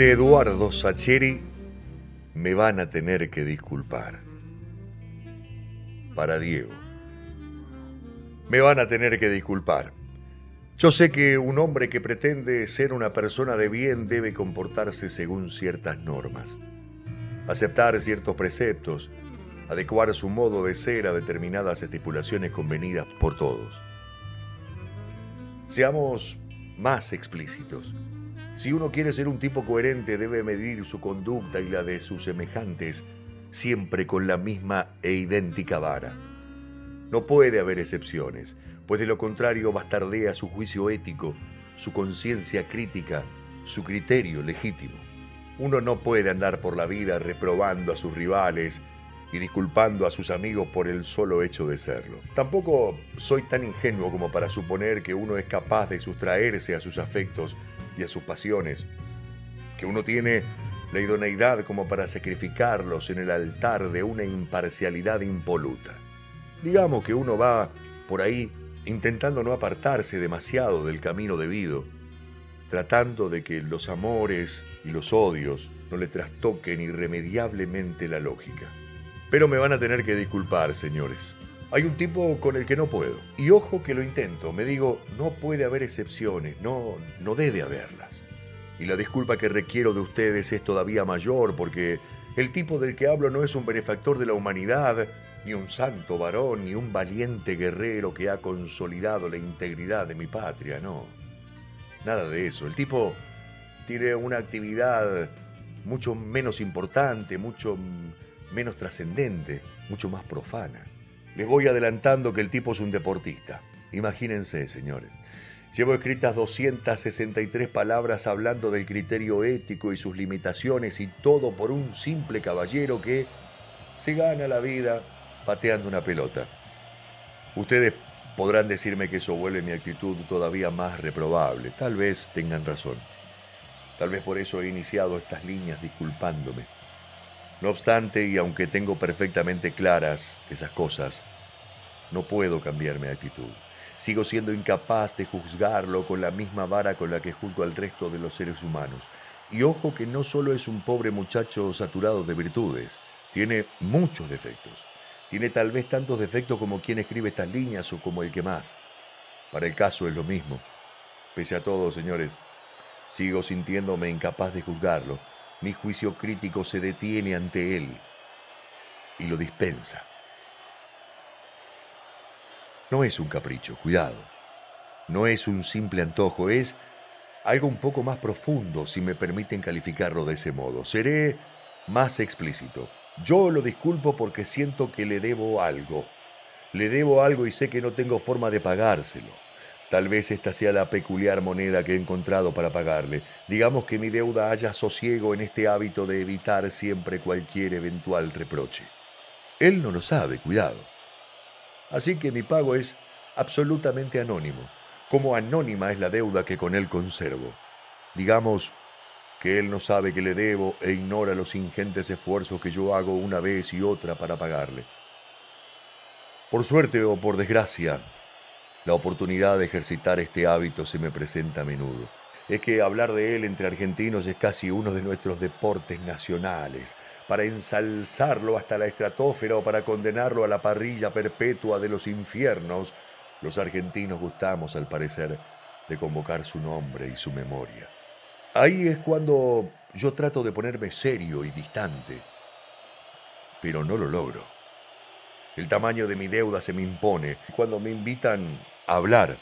De Eduardo Sacheri, me van a tener que disculpar. Para Diego. Me van a tener que disculpar. Yo sé que un hombre que pretende ser una persona de bien debe comportarse según ciertas normas, aceptar ciertos preceptos, adecuar su modo de ser a determinadas estipulaciones convenidas por todos. Seamos más explícitos. Si uno quiere ser un tipo coherente, debe medir su conducta y la de sus semejantes siempre con la misma e idéntica vara. No puede haber excepciones, pues de lo contrario bastardea su juicio ético, su conciencia crítica, su criterio legítimo. Uno no puede andar por la vida reprobando a sus rivales y disculpando a sus amigos por el solo hecho de serlo. Tampoco soy tan ingenuo como para suponer que uno es capaz de sustraerse a sus afectos y a sus pasiones, que uno tiene la idoneidad como para sacrificarlos en el altar de una imparcialidad impoluta. Digamos que uno va por ahí intentando no apartarse demasiado del camino debido, tratando de que los amores y los odios no le trastoquen irremediablemente la lógica. Pero me van a tener que disculpar, señores. Hay un tipo con el que no puedo. Y ojo que lo intento. Me digo, no puede haber excepciones. No, no debe haberlas. Y la disculpa que requiero de ustedes es todavía mayor porque el tipo del que hablo no es un benefactor de la humanidad, ni un santo varón, ni un valiente guerrero que ha consolidado la integridad de mi patria, no. Nada de eso. El tipo tiene una actividad mucho menos importante, mucho menos trascendente, mucho más profana. Les voy adelantando que el tipo es un deportista. Imagínense, señores. Llevo escritas 263 palabras hablando del criterio ético y sus limitaciones y todo por un simple caballero que se gana la vida pateando una pelota. Ustedes podrán decirme que eso vuelve mi actitud todavía más reprobable. Tal vez tengan razón. Tal vez por eso he iniciado estas líneas disculpándome. No obstante, y aunque tengo perfectamente claras esas cosas, no puedo cambiar mi actitud. Sigo siendo incapaz de juzgarlo con la misma vara con la que juzgo al resto de los seres humanos. Y ojo que no solo es un pobre muchacho saturado de virtudes, tiene muchos defectos. Tiene tal vez tantos defectos como quien escribe estas líneas o como el que más. Para el caso es lo mismo. Pese a todo, señores, sigo sintiéndome incapaz de juzgarlo mi juicio crítico se detiene ante él y lo dispensa. No es un capricho, cuidado. No es un simple antojo, es algo un poco más profundo, si me permiten calificarlo de ese modo. Seré más explícito. Yo lo disculpo porque siento que le debo algo. Le debo algo y sé que no tengo forma de pagárselo. Tal vez esta sea la peculiar moneda que he encontrado para pagarle. Digamos que mi deuda haya sosiego en este hábito de evitar siempre cualquier eventual reproche. Él no lo sabe, cuidado. Así que mi pago es absolutamente anónimo, como anónima es la deuda que con él conservo. Digamos que él no sabe que le debo e ignora los ingentes esfuerzos que yo hago una vez y otra para pagarle. Por suerte o por desgracia, la oportunidad de ejercitar este hábito se me presenta a menudo. Es que hablar de él entre argentinos es casi uno de nuestros deportes nacionales. Para ensalzarlo hasta la estratosfera o para condenarlo a la parrilla perpetua de los infiernos, los argentinos gustamos, al parecer, de convocar su nombre y su memoria. Ahí es cuando yo trato de ponerme serio y distante, pero no lo logro. El tamaño de mi deuda se me impone. Cuando me invitan a hablar,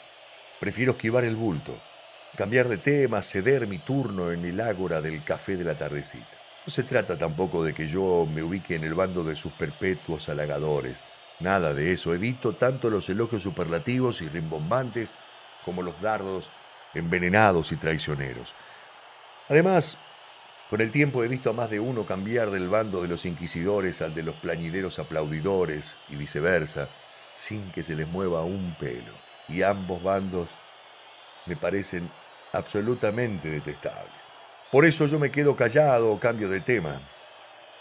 prefiero esquivar el bulto, cambiar de tema, ceder mi turno en el ágora del café de la tardecita. No se trata tampoco de que yo me ubique en el bando de sus perpetuos halagadores. Nada de eso. Evito tanto los elogios superlativos y rimbombantes como los dardos envenenados y traicioneros. Además, con el tiempo he visto a más de uno cambiar del bando de los inquisidores al de los plañideros aplaudidores y viceversa, sin que se les mueva un pelo. Y ambos bandos me parecen absolutamente detestables. Por eso yo me quedo callado o cambio de tema.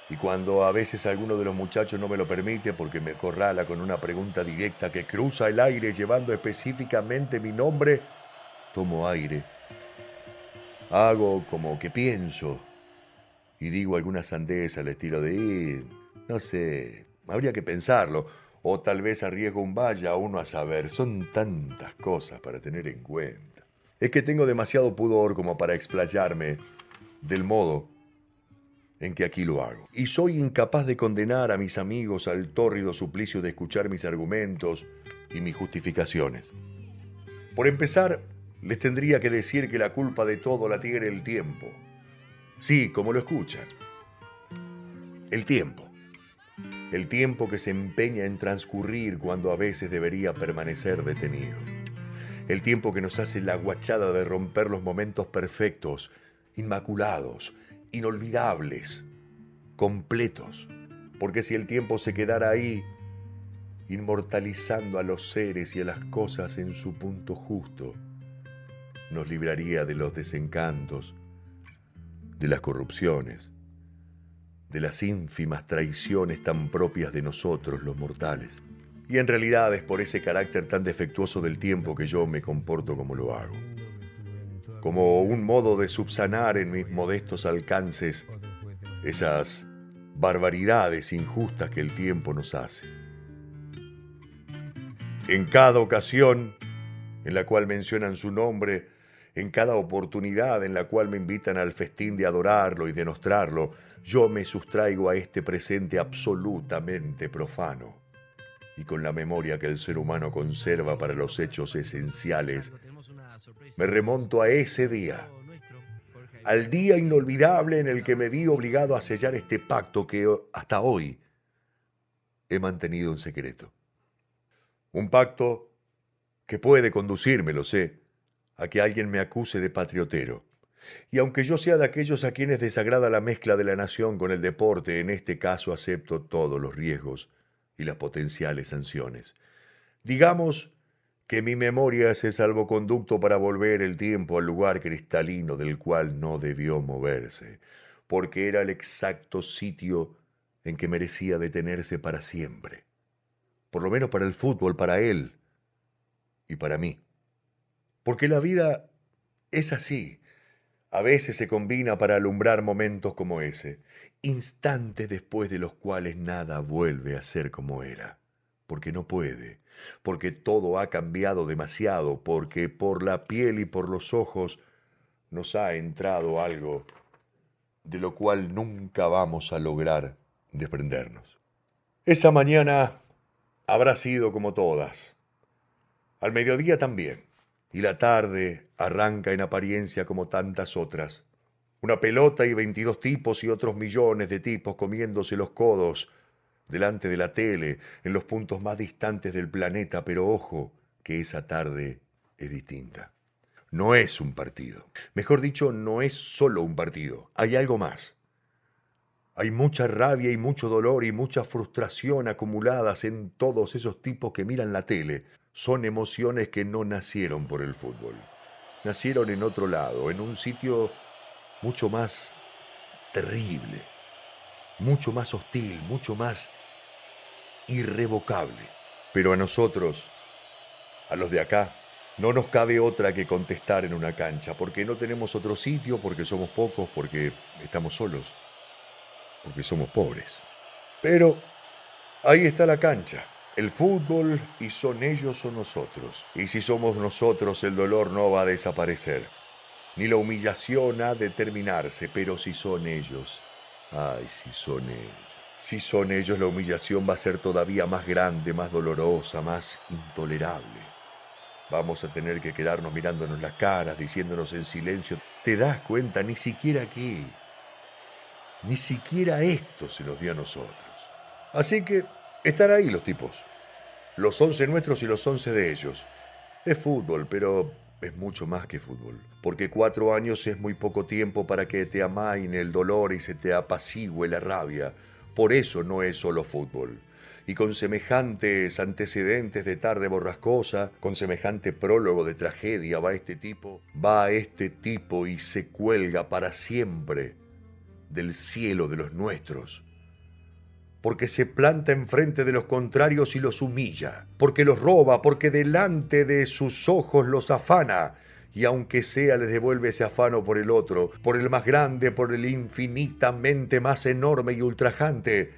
Y cuando a veces alguno de los muchachos no me lo permite porque me corrala con una pregunta directa que cruza el aire llevando específicamente mi nombre, tomo aire. Hago como que pienso y digo alguna sandez al estilo de, no sé, habría que pensarlo, o tal vez arriesgo un vaya uno a saber, son tantas cosas para tener en cuenta. Es que tengo demasiado pudor como para explayarme del modo en que aquí lo hago. Y soy incapaz de condenar a mis amigos al tórrido suplicio de escuchar mis argumentos y mis justificaciones. Por empezar, les tendría que decir que la culpa de todo la tiene el tiempo. Sí, como lo escuchan. El tiempo. El tiempo que se empeña en transcurrir cuando a veces debería permanecer detenido. El tiempo que nos hace la guachada de romper los momentos perfectos, inmaculados, inolvidables, completos. Porque si el tiempo se quedara ahí, inmortalizando a los seres y a las cosas en su punto justo, nos libraría de los desencantos, de las corrupciones, de las ínfimas traiciones tan propias de nosotros los mortales. Y en realidad es por ese carácter tan defectuoso del tiempo que yo me comporto como lo hago como un modo de subsanar en mis modestos alcances esas barbaridades injustas que el tiempo nos hace. En cada ocasión en la cual mencionan su nombre, en cada oportunidad en la cual me invitan al festín de adorarlo y de nostrarlo, yo me sustraigo a este presente absolutamente profano y con la memoria que el ser humano conserva para los hechos esenciales me remonto a ese día, al día inolvidable en el que me vi obligado a sellar este pacto que hasta hoy he mantenido en secreto. Un pacto que puede conducirme, lo sé, a que alguien me acuse de patriotero. Y aunque yo sea de aquellos a quienes desagrada la mezcla de la nación con el deporte, en este caso acepto todos los riesgos y las potenciales sanciones. Digamos que mi memoria es el salvoconducto para volver el tiempo al lugar cristalino del cual no debió moverse, porque era el exacto sitio en que merecía detenerse para siempre, por lo menos para el fútbol, para él y para mí. Porque la vida es así, a veces se combina para alumbrar momentos como ese, instantes después de los cuales nada vuelve a ser como era, porque no puede, porque todo ha cambiado demasiado, porque por la piel y por los ojos nos ha entrado algo de lo cual nunca vamos a lograr desprendernos. Esa mañana habrá sido como todas. Al mediodía también. Y la tarde arranca en apariencia como tantas otras. Una pelota y veintidós tipos y otros millones de tipos comiéndose los codos, delante de la tele, en los puntos más distantes del planeta, pero ojo, que esa tarde es distinta. No es un partido. Mejor dicho, no es solo un partido. Hay algo más. Hay mucha rabia y mucho dolor y mucha frustración acumuladas en todos esos tipos que miran la tele. Son emociones que no nacieron por el fútbol. Nacieron en otro lado, en un sitio mucho más terrible mucho más hostil, mucho más irrevocable. Pero a nosotros, a los de acá, no nos cabe otra que contestar en una cancha, porque no tenemos otro sitio, porque somos pocos, porque estamos solos, porque somos pobres. Pero ahí está la cancha, el fútbol, y son ellos o nosotros. Y si somos nosotros, el dolor no va a desaparecer, ni la humillación ha de terminarse, pero si son ellos, Ay, si son ellos. Si son ellos, la humillación va a ser todavía más grande, más dolorosa, más intolerable. Vamos a tener que quedarnos mirándonos las caras, diciéndonos en silencio, ¿te das cuenta? Ni siquiera aquí. Ni siquiera esto se nos dio a nosotros. Así que están ahí los tipos. Los once nuestros y los once de ellos. Es fútbol, pero es mucho más que fútbol, porque cuatro años es muy poco tiempo para que te amaine el dolor y se te apacigüe la rabia. Por eso no es solo fútbol. Y con semejantes antecedentes de tarde borrascosa, con semejante prólogo de tragedia, va este tipo, va este tipo y se cuelga para siempre del cielo de los nuestros porque se planta enfrente de los contrarios y los humilla, porque los roba, porque delante de sus ojos los afana, y aunque sea les devuelve ese afano por el otro, por el más grande, por el infinitamente más enorme y ultrajante,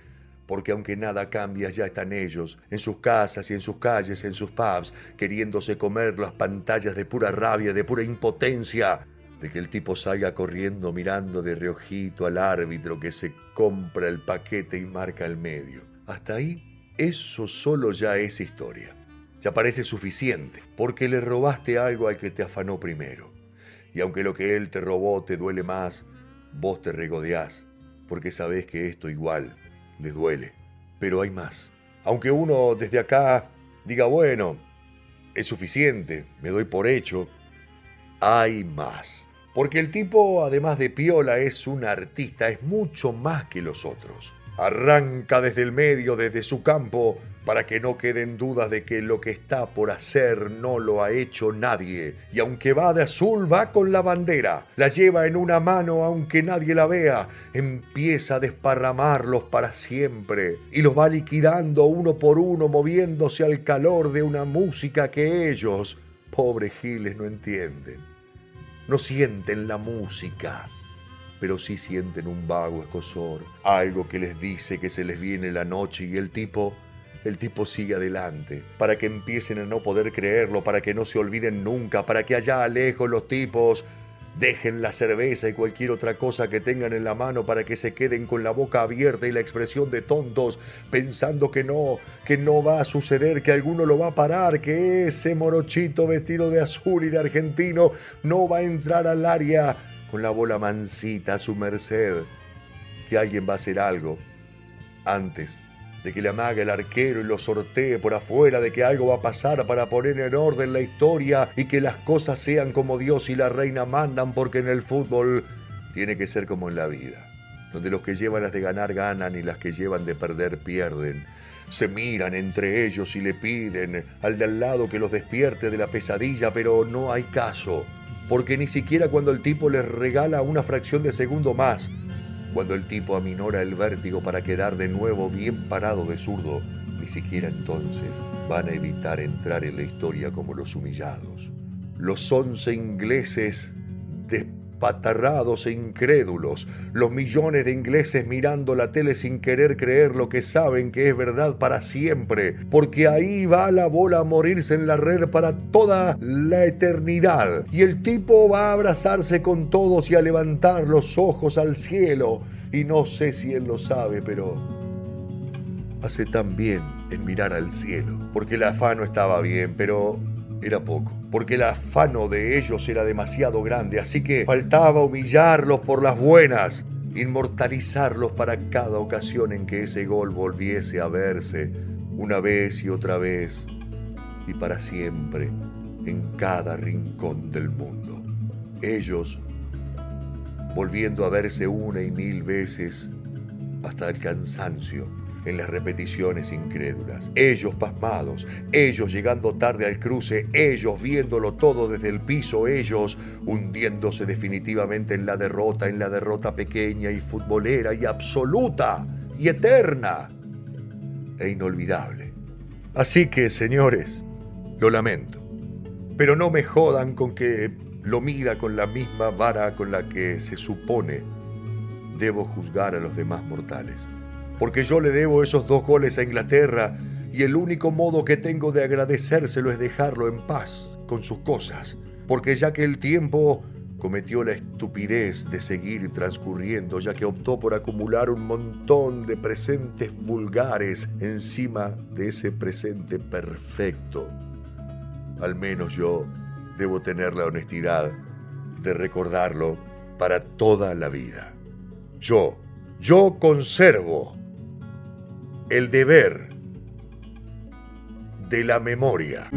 porque aunque nada cambia, ya están ellos, en sus casas y en sus calles, en sus pubs, queriéndose comer las pantallas de pura rabia, de pura impotencia, de que el tipo salga corriendo mirando de reojito al árbitro que se compra el paquete y marca el medio. Hasta ahí, eso solo ya es historia. Ya parece suficiente, porque le robaste algo al que te afanó primero. Y aunque lo que él te robó te duele más, vos te regodeás, porque sabés que esto igual les duele. Pero hay más. Aunque uno desde acá diga, bueno, es suficiente, me doy por hecho, hay más. Porque el tipo, además de piola, es un artista, es mucho más que los otros. Arranca desde el medio, desde su campo, para que no queden dudas de que lo que está por hacer no lo ha hecho nadie. Y aunque va de azul, va con la bandera, la lleva en una mano aunque nadie la vea, empieza a desparramarlos para siempre y los va liquidando uno por uno, moviéndose al calor de una música que ellos, pobres giles, no entienden. No sienten la música pero sí sienten un vago escosor, algo que les dice que se les viene la noche y el tipo el tipo sigue adelante, para que empiecen a no poder creerlo, para que no se olviden nunca, para que allá lejos los tipos dejen la cerveza y cualquier otra cosa que tengan en la mano para que se queden con la boca abierta y la expresión de tontos, pensando que no, que no va a suceder, que alguno lo va a parar, que ese morochito vestido de azul y de argentino no va a entrar al área con la bola mansita a su merced, que alguien va a hacer algo antes de que le amague el arquero y lo sortee por afuera, de que algo va a pasar para poner en orden la historia y que las cosas sean como Dios y la reina mandan, porque en el fútbol tiene que ser como en la vida, donde los que llevan las de ganar ganan y las que llevan de perder pierden. Se miran entre ellos y le piden al de al lado que los despierte de la pesadilla, pero no hay caso, porque ni siquiera cuando el tipo les regala una fracción de segundo más, cuando el tipo aminora el vértigo para quedar de nuevo bien parado de zurdo, ni siquiera entonces van a evitar entrar en la historia como los humillados. Los once ingleses despatarrados e incrédulos, los millones de ingleses mirando la tele sin querer creer lo que saben que es verdad para siempre, porque ahí va la bola a morirse en la red para toda la eternidad. Y el tipo va a abrazarse con todos y a levantar los ojos al cielo. Y no sé si él lo sabe, pero hace tan bien en mirar al cielo, porque el afano estaba bien, pero era poco, porque el afano de ellos era demasiado grande, así que faltaba humillarlos por las buenas, inmortalizarlos para cada ocasión en que ese gol volviese a verse, una vez y otra vez, y para siempre, en cada rincón del mundo. Ellos, volviendo a verse una y mil veces, hasta el cansancio, en las repeticiones incrédulas. Ellos pasmados, ellos llegando tarde al cruce, ellos viéndolo todo desde el piso, ellos hundiéndose definitivamente en la derrota, en la derrota pequeña y futbolera y absoluta y eterna e inolvidable. Así que, señores, lo lamento, pero no me jodan con que lo mida con la misma vara con la que se supone debo juzgar a los demás mortales porque yo le debo esos dos goles a Inglaterra y el único modo que tengo de agradecérselo es dejarlo en paz con sus cosas, porque ya que el tiempo cometió la estupidez de seguir transcurriendo, ya que optó por acumular un montón de presentes vulgares encima de ese presente perfecto. Al menos yo debo tener la honestidad de recordarlo para toda la vida. Yo, yo conservo el deber de la memoria.